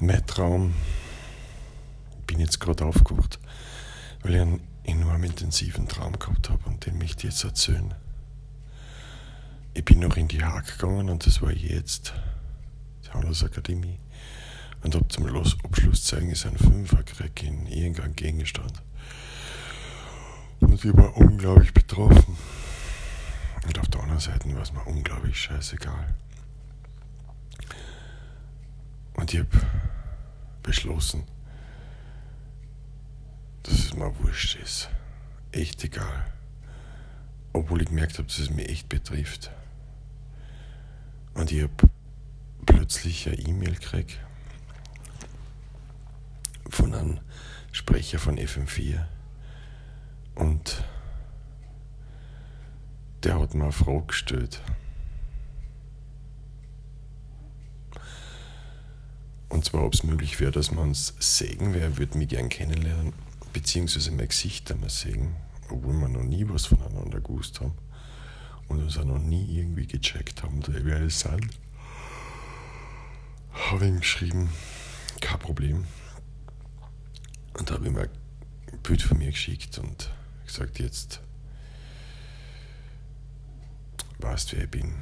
Mein Traum, ich bin jetzt gerade aufgewacht, weil ich einen enorm intensiven Traum gehabt habe und den möchte ich jetzt erzählen. Ich bin noch in die Haag gegangen und das war jetzt die Handelsakademie und habe zum Abschlusszeugnis einen Fünfer gekriegt in irgendeinem Gegenstand. Und ich war unglaublich betroffen. Und auf der anderen Seite war es mir unglaublich scheißegal. Und ich habe beschlossen, dass es mir wurscht ist. Echt egal. Obwohl ich gemerkt habe, dass es mich echt betrifft. Und ich habe plötzlich eine E-Mail gekriegt von einem Sprecher von FM4. Und der hat mir eine Frage gestellt. Und zwar, ob es möglich wäre, dass wir uns sägen. Wer würde mich gern kennenlernen, beziehungsweise mein Gesicht einmal sägen, obwohl wir noch nie was voneinander gewusst haben und uns auch noch nie irgendwie gecheckt haben, wer wir sind. Habe ihm geschrieben, kein Problem. Und habe ich mir ein Bild von mir geschickt und gesagt, jetzt weißt, wer ich bin.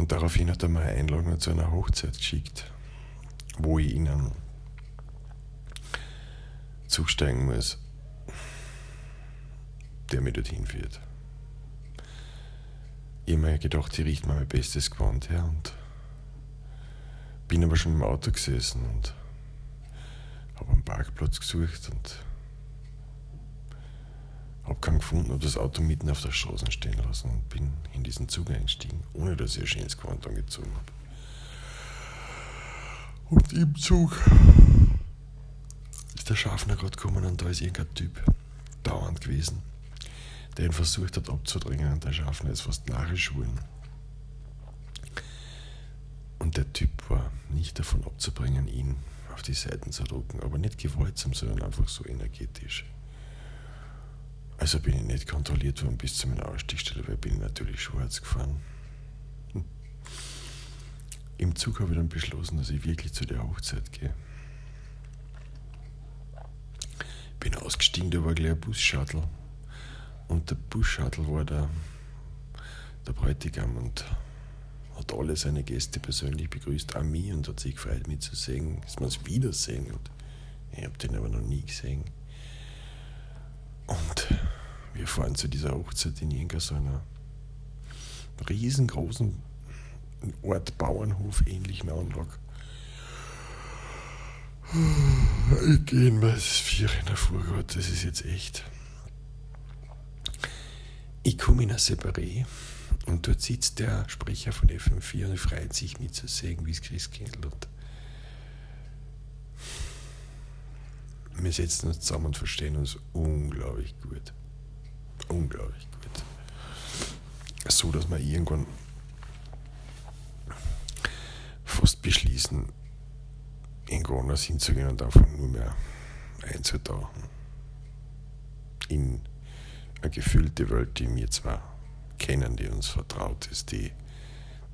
Und daraufhin hat er mir eine Einladung zu einer Hochzeit geschickt, wo ich ihnen zusteigen muss, der mich dorthin führt. Ich habe mir gedacht, ich richte mir mein bestes Gewand her und bin aber schon im Auto gesessen und habe einen Parkplatz gesucht und habe keinen gefunden, habe das Auto mitten auf der Straße stehen lassen und bin in diesen Zug eingestiegen, ohne dass ich ein schönes Gewand angezogen habe. Und im Zug ist der Schaffner gerade gekommen und da ist irgendein Typ dauernd gewesen, der ihn versucht hat abzudrängen und der Schaffner ist fast nachgeschoren. Und der Typ war nicht davon abzubringen, ihn auf die Seiten zu drücken, aber nicht gewaltsam, sondern einfach so energetisch. Also bin ich nicht kontrolliert worden bis zu meiner Ausstiegsstelle, weil ich bin natürlich schwarz gefahren. Hm. Im Zug habe ich dann beschlossen, dass ich wirklich zu der Hochzeit gehe. Bin ausgestiegen, da war gleich ein Bus-Shuttle. Und der Bus-Shuttle war der, der Bräutigam und hat alle seine Gäste persönlich begrüßt, auch mich, und hat sich gefreut, mich zu sehen, dass wir uns wiedersehen. Und ich habe den aber noch nie gesehen. Wir fahren zu dieser Hochzeit in irgendeiner riesengroßen Ort Bauernhof ähnlichen Anlage. Ich gehe in mein Vier in der Vorgott, das ist jetzt echt. Ich komme in ein Separé und dort sitzt der Sprecher von FM4 und freut sich mit zu sehen, wie es Christkindl und wir setzen uns zusammen und verstehen uns unglaublich gut. Unglaublich gut. So, dass wir irgendwann fast beschließen, irgendwo anders hinzugehen und einfach nur mehr einzutauchen. In eine gefüllte Welt, die wir zwar kennen, die uns vertraut ist, die,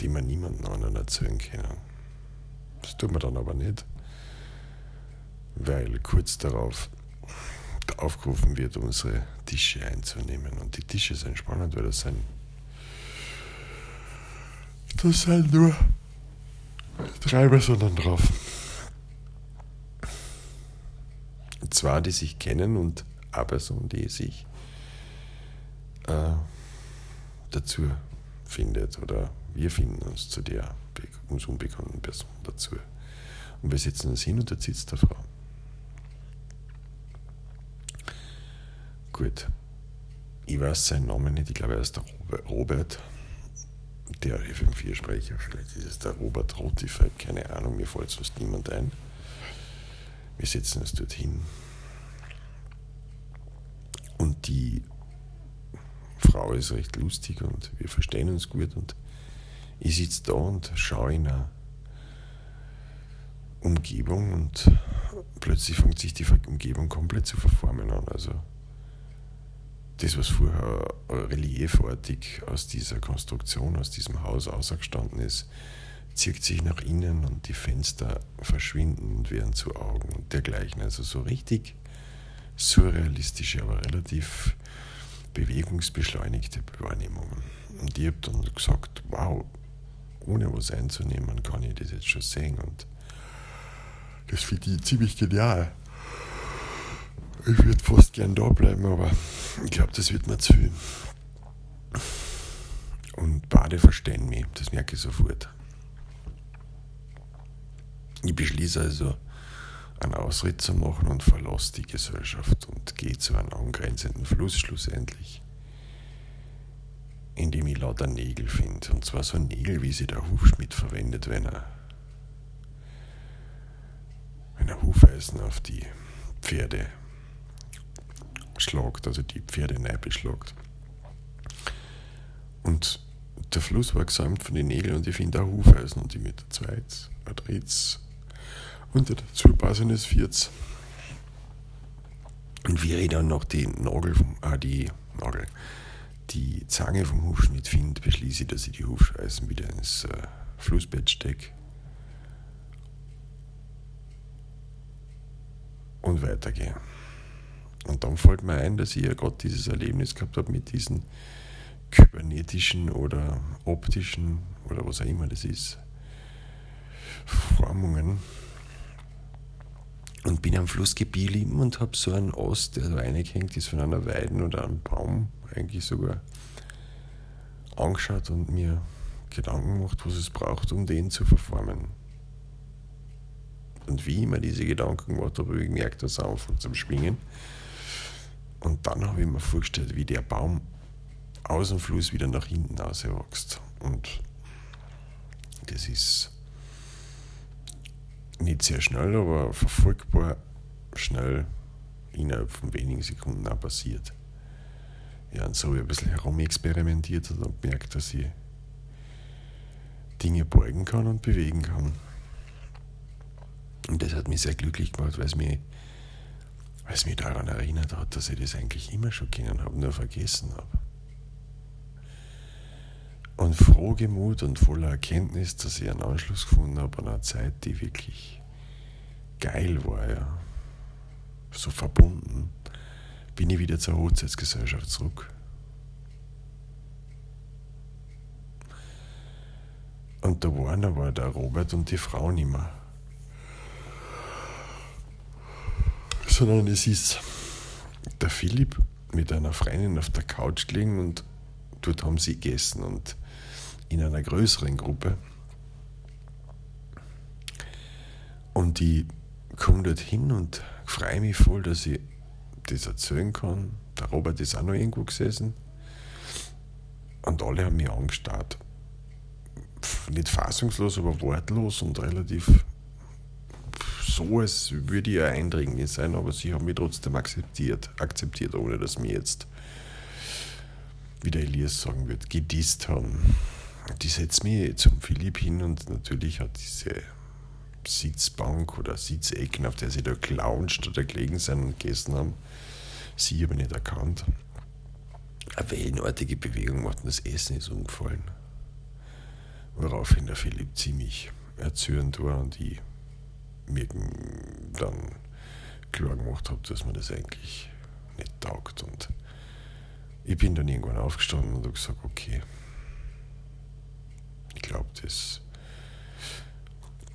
die wir niemandem anderen erzählen können. Das tun wir dann aber nicht, weil kurz darauf aufgerufen wird, unsere Tische einzunehmen. Und die Tische sind spannend, weil das sind, das sind nur drei Personen drauf. Zwei, die sich kennen und eine Person, die sich äh, dazu findet oder wir finden uns zu der uns unbekannten Person dazu. Und wir setzen uns hin und dort sitzt der Frau. Gut. Ich weiß seinen Namen nicht, ich glaube, er ist der Robert, der FM4-Sprecher. Vielleicht ist es der Robert Rotifeld, keine Ahnung, mir fällt sonst niemand ein. Wir setzen uns dorthin. Und die Frau ist recht lustig und wir verstehen uns gut. Und ich sitze da und schaue in eine Umgebung und plötzlich fängt sich die Umgebung komplett zu verformen an. Also das, was vorher reliefartig aus dieser Konstruktion, aus diesem Haus ausgestanden ist, zieht sich nach innen und die Fenster verschwinden und werden zu Augen und dergleichen. Also so richtig surrealistische, aber relativ bewegungsbeschleunigte Wahrnehmungen. Und ich habe dann gesagt, wow, ohne was einzunehmen, kann ich das jetzt schon sehen. Und das finde ich ziemlich genial. Ich würde fast gern da bleiben, aber ich glaube, das wird mir zu viel. Und beide verstehen mich, das merke ich sofort. Ich beschließe also, einen Ausritt zu machen und verlasse die Gesellschaft und gehe zu einem angrenzenden Fluss schlussendlich, in dem ich lauter Nägel finde. Und zwar so Nägel, wie sie der Hufschmied verwendet, wenn er, wenn er Hufeisen auf die Pferde schlagt, also die Pferde neu beschlagt. Und der Fluss war gesäumt von den Nägeln und ich finde auch Hufeisen und ich mit der Zweiz, ein Dritt's und der dazu passendes Viert's. Und wie ich dann noch die Nagel vom, ah, die Nagel, die Zange vom Hufschmied finde, beschließe ich, dass ich die Hufeisen wieder ins äh, Flussbett stecke. Und weitergehe. Und dann fällt mir ein, dass ich ja gerade dieses Erlebnis gehabt habe mit diesen kybernetischen oder optischen oder was auch immer das ist, Formungen. Und bin am Fluss geblieben und habe so einen Ast, der da reingehängt ist von einer Weiden oder einem Baum, eigentlich sogar angeschaut und mir Gedanken gemacht, was es braucht, um den zu verformen. Und wie immer diese Gedanken gemacht habe, habe ich gemerkt, dass er anfängt zum Schwingen. Und dann habe ich mir vorgestellt, wie der Baum aus dem Fluss wieder nach hinten auswächst. Und das ist nicht sehr schnell, aber verfolgbar schnell innerhalb von wenigen Sekunden auch passiert. Ja, und so habe ich ein bisschen herumexperimentiert und gemerkt, dass ich Dinge beugen kann und bewegen kann. Und das hat mich sehr glücklich gemacht, weil es mich, weil es mich daran erinnert hat, dass ich das eigentlich immer schon kennen habe, nur vergessen habe und frohgemut und voller Erkenntnis, dass ich einen Anschluss gefunden habe an einer Zeit, die wirklich geil war, ja. So verbunden, bin ich wieder zur Hochzeitsgesellschaft zurück. Und da waren aber der Robert und die Frau nicht Sondern es ist der Philipp mit einer Freundin auf der Couch gelegen und dort haben sie gegessen und in einer größeren Gruppe. Und ich komme dort hin und freue mich voll, dass ich das erzählen kann. Der Robert ist auch noch irgendwo gesessen. Und alle haben mich angestarrt. Nicht fassungslos, aber wortlos und relativ so, als würde ich ein Eindringling sein, aber sie haben mich trotzdem akzeptiert, akzeptiert, ohne dass mir jetzt, wie der Elias sagen wird, gedisst haben die setzt mich zum Philipp hin und natürlich hat diese Sitzbank oder Sitzecken, auf der sie da gelauncht oder gelegen sind und gegessen haben, sie aber nicht erkannt. Eine wellenartige Bewegung macht und das Essen ist umgefallen. Woraufhin der Philipp ziemlich erzürnt war und ich mir dann klar gemacht habe, dass mir das eigentlich nicht taugt. Und ich bin dann irgendwann aufgestanden und habe gesagt, okay, ich glaube, das,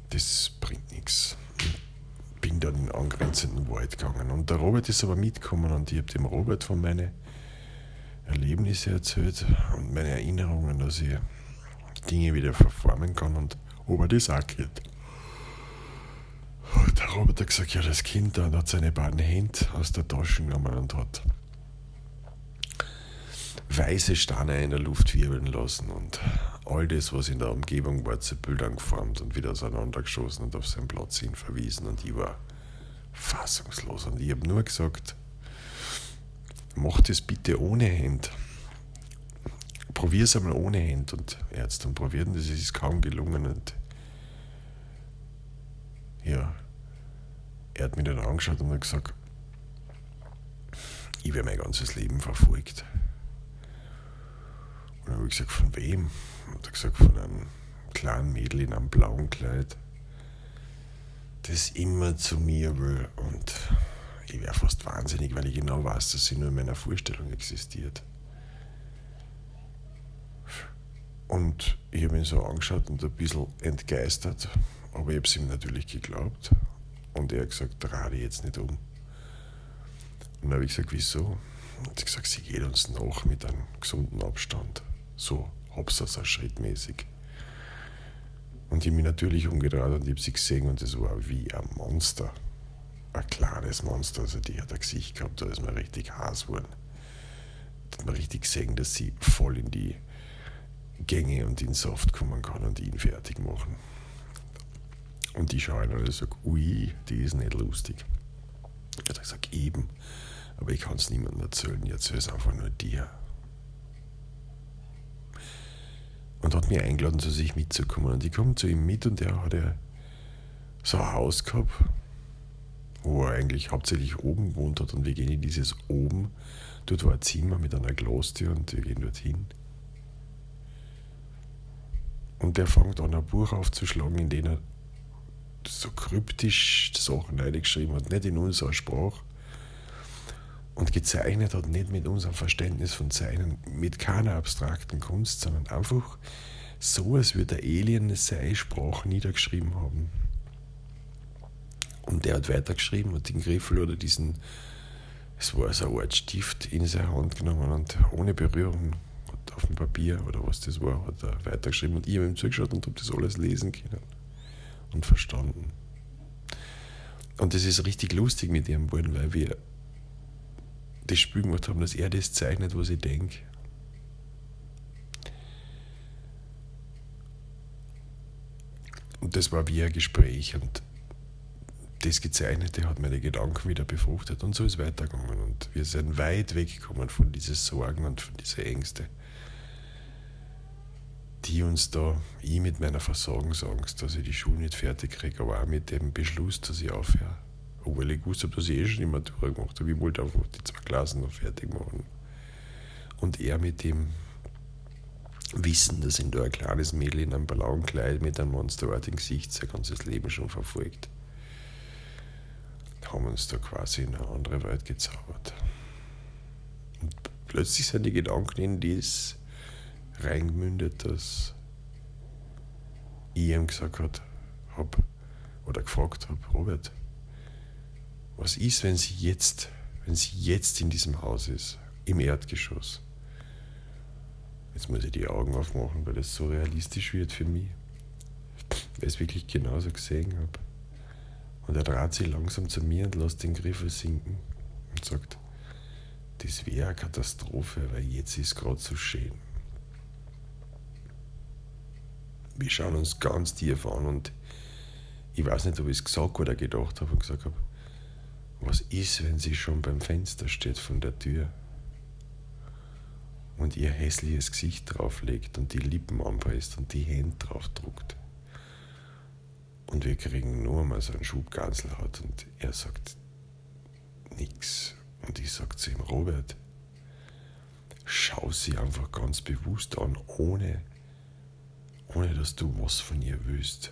das bringt nichts. Bin dann in den angrenzenden Wald gegangen. Und der Robert ist aber mitgekommen und ich habe dem Robert von meinen Erlebnissen erzählt und meine Erinnerungen, dass ich Dinge wieder verformen kann und ob er das auch geht. Der Robert hat gesagt, ja, das Kind da hat seine beiden Hände aus der Tasche genommen und hat weiße Steine in der Luft wirbeln lassen und all das, was in der Umgebung war, zu Bildern geformt und wieder auseinandergeschossen und auf seinen Platz hin verwiesen. Und ich war fassungslos. Und ich habe nur gesagt, mach das bitte ohne Hand. Probier es einmal ohne Hand. Und er hat es dann probiert und es ist kaum gelungen. Und ja, er hat mich dann angeschaut und hat gesagt, ich werde mein ganzes Leben verfolgt. Und dann habe ich gesagt, von wem? Und er gesagt, von einem kleinen Mädel in einem blauen Kleid, das immer zu mir will. Und ich wäre fast wahnsinnig, weil ich genau weiß, dass sie nur in meiner Vorstellung existiert. Und ich habe ihn so angeschaut und ein bisschen entgeistert, aber ich habe es ihm natürlich geglaubt. Und er hat gesagt, dich jetzt nicht um. Und dann habe ich gesagt, wieso? Und sie gesagt, sie geht uns nach mit einem gesunden Abstand. So, also schrittmäßig. Und ich habe mich natürlich umgedreht und ich habe sie gesehen und es war wie ein Monster. Ein kleines Monster. Also die hat ein Gesicht gehabt, da ist mir richtig heiß geworden. Da hat man richtig gesehen, dass sie voll in die Gänge und in den Saft kommen kann und ihn fertig machen. Und ich schaue ihn und sage, ui, die ist nicht lustig. Ich habe gesagt, eben. Aber ich kann es niemandem erzählen, ich erzähle es einfach nur dir. Und hat mich eingeladen, zu sich mitzukommen. Und ich komme zu ihm mit und er hat ja so ein Haus gehabt, wo er eigentlich hauptsächlich oben gewohnt hat. Und wir gehen in dieses oben. Dort war ein Zimmer mit einer Glastür und wir gehen dorthin. Und der fängt an, ein Buch aufzuschlagen, in dem er so kryptisch Sachen reingeschrieben hat, nicht in unserer Sprache. Und gezeichnet hat nicht mit unserem Verständnis von Zeichnen, mit keiner abstrakten Kunst, sondern einfach so, als würde der Alien seine Sprache niedergeschrieben haben. Und der hat weitergeschrieben, hat den Griffel oder diesen, es war so eine Art Stift in seine Hand genommen und ohne Berührung auf dem Papier oder was das war, hat er weitergeschrieben und ich habe ihm zugeschaut und habe das alles lesen können und verstanden. Und das ist richtig lustig mit ihrem Buben, weil wir das Spiel gemacht haben, dass er das zeichnet, was ich denke. Und das war wie ein Gespräch und das Gezeichnete hat meine Gedanken wieder befruchtet und so ist weitergegangen und wir sind weit weggekommen von diesen Sorgen und von diesen Ängsten die uns da, ich mit meiner Versagensangst, dass ich die Schule nicht fertig kriege, aber auch mit dem Beschluss, dass ich aufhöre. Obwohl ich gewusst habe, dass ich eh schon die Matura gemacht habe. Ich wollte einfach die zwei Klassen noch fertig machen. Und er mit dem Wissen, dass ihn da ein kleines Mädel in einem blauen Kleid mit einem monsterartigen Gesicht sein ganzes Leben schon verfolgt, haben uns da quasi in eine andere Welt gezaubert. Und plötzlich sind die Gedanken in das reingemündet, dass ich ihm gesagt hat, hab, oder gefragt habe, Robert, was ist, wenn sie jetzt, wenn sie jetzt in diesem Haus ist, im Erdgeschoss? Jetzt muss ich die Augen aufmachen, weil das so realistisch wird für mich. Weil ich es wirklich genauso gesehen habe. Und er dreht sich langsam zu mir und lässt den Griffel sinken und sagt, das wäre eine Katastrophe, weil jetzt ist gerade so schön. Wir schauen uns ganz tief an und ich weiß nicht, ob ich es gesagt oder gedacht habe und gesagt habe, was ist, wenn sie schon beim Fenster steht von der Tür und ihr hässliches Gesicht drauflegt und die Lippen anpresst und die Hände drauf druckt. Und wir kriegen nur mal so einen Schub Ganselhaut und er sagt nichts. Und ich sage zu ihm, Robert, schau sie einfach ganz bewusst an, ohne ohne dass du was von ihr willst.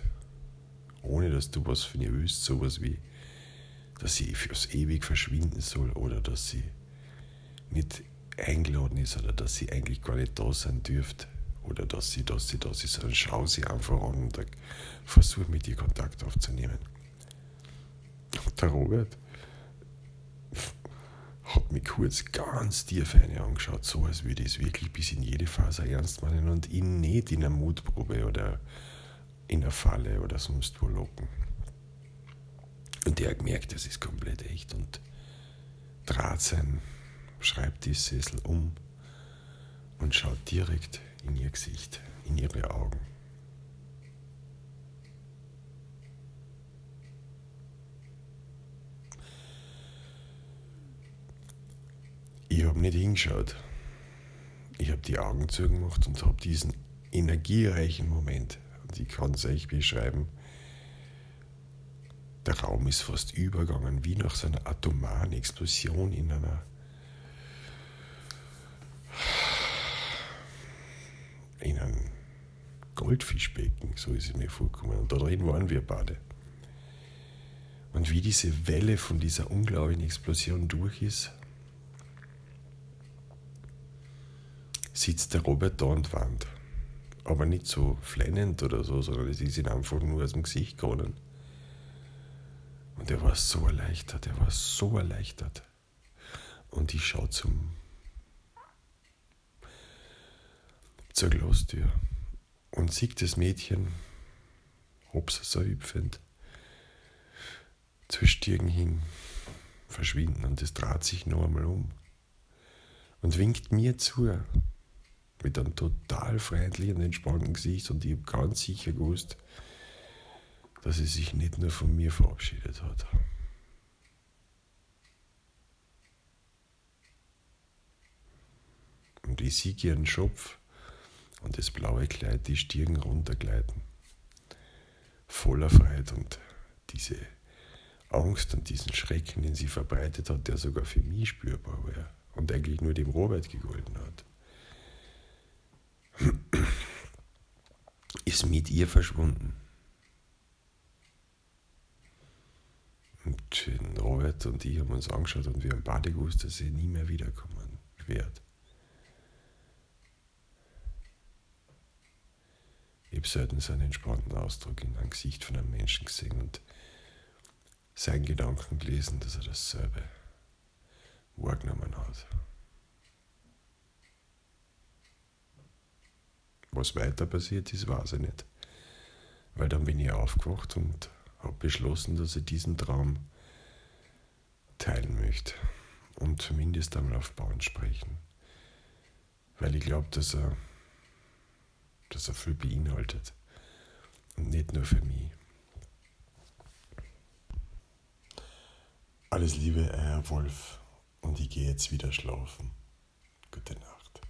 Ohne dass du was von ihr willst, sowas wie, dass sie fürs ewig verschwinden soll oder dass sie nicht eingeladen ist oder dass sie eigentlich gar nicht da sein dürfte oder dass sie, dass sie da ist, sondern schau sie einfach an und versuch mit ihr Kontakt aufzunehmen. Und der Robert, hat mich kurz ganz tief eine angeschaut, so als würde ich es wirklich bis in jede Phase ernst meinen und ihn nicht in einer Mutprobe oder in einer Falle oder sonst wo locken. Und der hat gemerkt, das ist komplett echt und dreht sein Schreibtischsessel um und schaut direkt in ihr Gesicht, in ihre Augen. Ich habe nicht hingeschaut. Ich habe die Augen zugemacht und habe diesen energiereichen Moment, und ich kann es euch beschreiben, der Raum ist fast übergegangen, wie nach so einer atomaren Explosion in einer in einem Goldfischbecken, so ist es mir vorgekommen. Und da drin waren wir beide. Und wie diese Welle von dieser unglaublichen Explosion durch ist, sitzt der Robert da und weint. Aber nicht so flennend oder so, sondern es ist ihm einfach nur aus dem Gesicht geronnen. Und er war so erleichtert, er war so erleichtert. Und ich schaue zum, zur Glastür und sieht das Mädchen, ob's so hüpfend, zur Stirn hin verschwinden und es dreht sich noch einmal um und winkt mir zu mit einem total freundlichen, entspannten Gesicht und ich habe ganz sicher gewusst, dass sie sich nicht nur von mir verabschiedet hat. Und ich sehe ihren Schopf und das blaue Kleid die Stirn runtergleiten. Voller Freude und diese Angst und diesen Schrecken, den sie verbreitet hat, der sogar für mich spürbar war und eigentlich nur dem Robert gegolten hat, ist mit ihr verschwunden. Und Robert und ich haben uns angeschaut und wir haben beide gewusst, dass sie nie mehr wiederkommen wird. Ich habe selten so einen entspannten Ausdruck in einem Gesicht von einem Menschen gesehen und seinen Gedanken gelesen, dass er dasselbe wahrgenommen hat. Was weiter passiert ist, weiß ich nicht. Weil dann bin ich aufgewacht und habe beschlossen, dass ich diesen Traum teilen möchte und zumindest einmal auf Bauern sprechen. Weil ich glaube, dass er dass er viel beinhaltet. Und nicht nur für mich. Alles Liebe, Herr Wolf. Und ich gehe jetzt wieder schlafen. Gute Nacht.